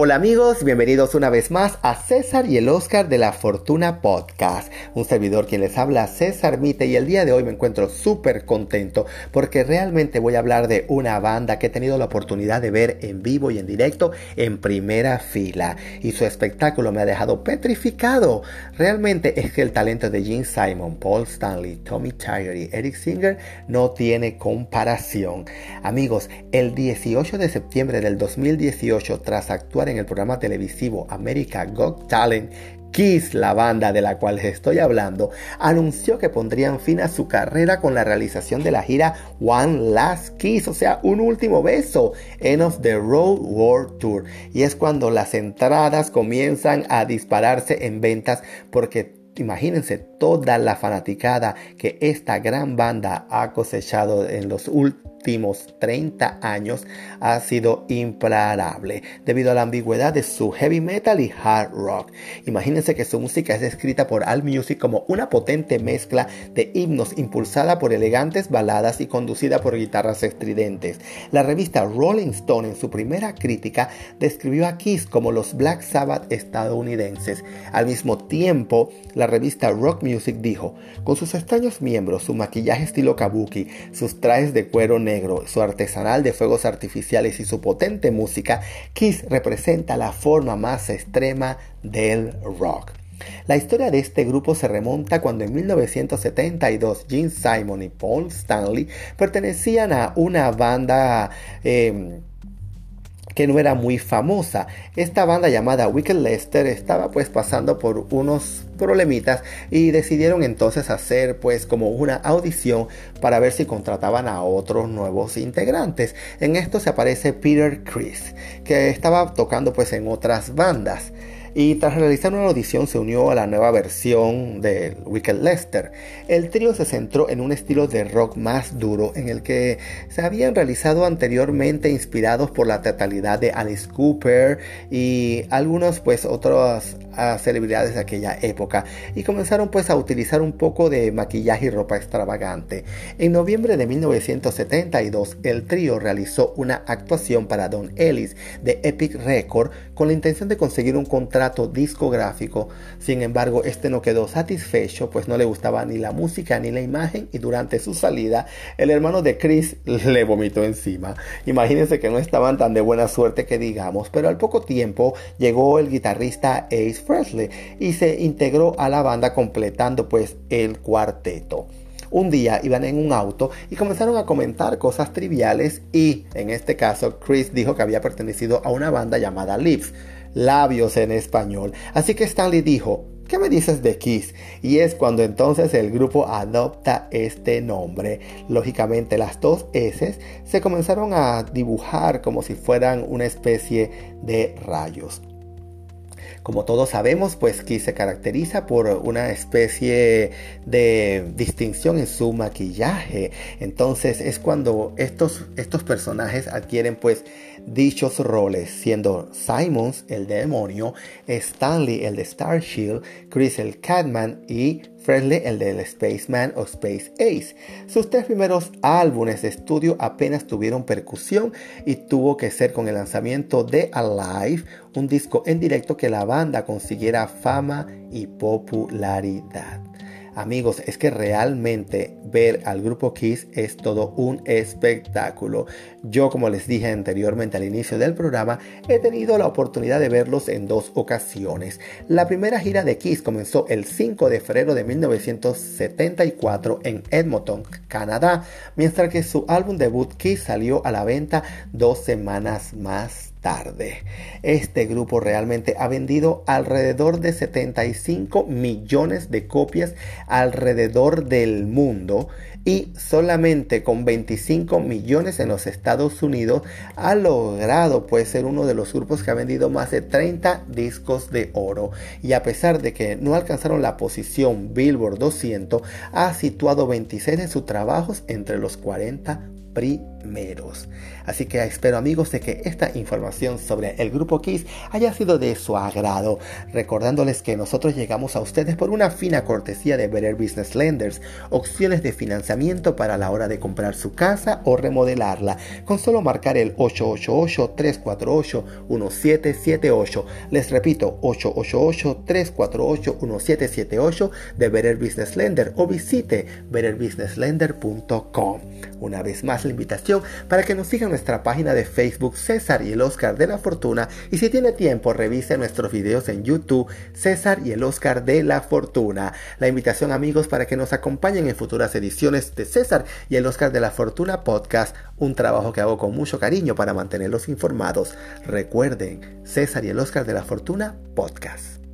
Hola amigos, bienvenidos una vez más a César y el Oscar de la Fortuna Podcast. Un servidor quien les habla, César Mite, y el día de hoy me encuentro súper contento porque realmente voy a hablar de una banda que he tenido la oportunidad de ver en vivo y en directo en primera fila. Y su espectáculo me ha dejado petrificado. Realmente es que el talento de Gene Simon, Paul Stanley, Tommy Tiger y Eric Singer no tiene comparación. Amigos, el 18 de septiembre del 2018, tras actuar en el programa televisivo America Got Talent, Kiss, la banda de la cual estoy hablando, anunció que pondrían fin a su carrera con la realización de la gira One Last Kiss, o sea, un último beso, End of the Road World Tour. Y es cuando las entradas comienzan a dispararse en ventas porque imagínense toda la fanaticada que esta gran banda ha cosechado en los últimos últimos 30 años ha sido imparable debido a la ambigüedad de su heavy metal y hard rock. Imagínense que su música es descrita por All Music como una potente mezcla de himnos impulsada por elegantes baladas y conducida por guitarras estridentes. La revista Rolling Stone en su primera crítica describió a Kiss como los Black Sabbath estadounidenses. Al mismo tiempo, la revista Rock Music dijo, con sus extraños miembros, su maquillaje estilo kabuki, sus trajes de cuero negro, su artesanal de fuegos artificiales y su potente música, Kiss representa la forma más extrema del rock. La historia de este grupo se remonta cuando en 1972 Gene Simon y Paul Stanley pertenecían a una banda em, que no era muy famosa. Esta banda llamada Wicked Lester estaba pues pasando por unos problemitas y decidieron entonces hacer pues como una audición para ver si contrataban a otros nuevos integrantes. En esto se aparece Peter Chris, que estaba tocando pues en otras bandas y tras realizar una audición se unió a la nueva versión de Wicked Lester. El trío se centró en un estilo de rock más duro en el que se habían realizado anteriormente inspirados por la teatralidad de Alice Cooper y algunos pues otros celebridades de aquella época y comenzaron pues a utilizar un poco de maquillaje y ropa extravagante. En noviembre de 1972 el trío realizó una actuación para Don Ellis de Epic Record con la intención de conseguir un contrato discográfico. Sin embargo, este no quedó satisfecho pues no le gustaba ni la música ni la imagen y durante su salida el hermano de Chris le vomitó encima. Imagínense que no estaban tan de buena suerte que digamos, pero al poco tiempo llegó el guitarrista Ace Presley y se integró a la banda completando pues el cuarteto. Un día iban en un auto y comenzaron a comentar cosas triviales y en este caso Chris dijo que había pertenecido a una banda llamada Lips, labios en español. Así que Stanley dijo, ¿qué me dices de Kiss? Y es cuando entonces el grupo adopta este nombre. Lógicamente las dos S se comenzaron a dibujar como si fueran una especie de rayos. Como todos sabemos, pues Kiss se caracteriza por una especie de distinción en su maquillaje. Entonces es cuando estos, estos personajes adquieren pues dichos roles, siendo Simons el demonio, Stanley el de Star Shield, Chris el Catman y El del Spaceman o Space Ace. Sus tres primeros álbumes de estudio apenas tuvieron percusión y tuvo que ser con el lanzamiento de Alive, un disco en directo que la banda consiguiera fama y popularidad. Amigos, es que realmente ver al grupo Kiss es todo un espectáculo. Yo, como les dije anteriormente al inicio del programa, he tenido la oportunidad de verlos en dos ocasiones. La primera gira de Kiss comenzó el 5 de febrero de 1974 en Edmonton, Canadá, mientras que su álbum debut Kiss salió a la venta dos semanas más tarde. Este grupo realmente ha vendido alrededor de 75 millones de copias alrededor del mundo y solamente con 25 millones en los Estados Unidos ha logrado pues ser uno de los grupos que ha vendido más de 30 discos de oro y a pesar de que no alcanzaron la posición Billboard 200 ha situado 26 de sus trabajos entre los 40 primeros. Así que espero amigos de que esta información sobre el grupo KISS haya sido de su agrado, recordándoles que nosotros llegamos a ustedes por una fina cortesía de Better Business Lenders, opciones de financiamiento para la hora de comprar su casa o remodelarla, con solo marcar el 888-348-1778. Les repito, 888-348-1778 de Better Business Lender o visite betterbusinesslender.com. Una vez más la invitación para que nos sigan nuestra página de Facebook César y el Oscar de la Fortuna y si tiene tiempo revise nuestros videos en YouTube César y el Oscar de la Fortuna. La invitación amigos para que nos acompañen en futuras ediciones de César y el Oscar de la Fortuna podcast, un trabajo que hago con mucho cariño para mantenerlos informados. Recuerden, César y el Oscar de la Fortuna podcast.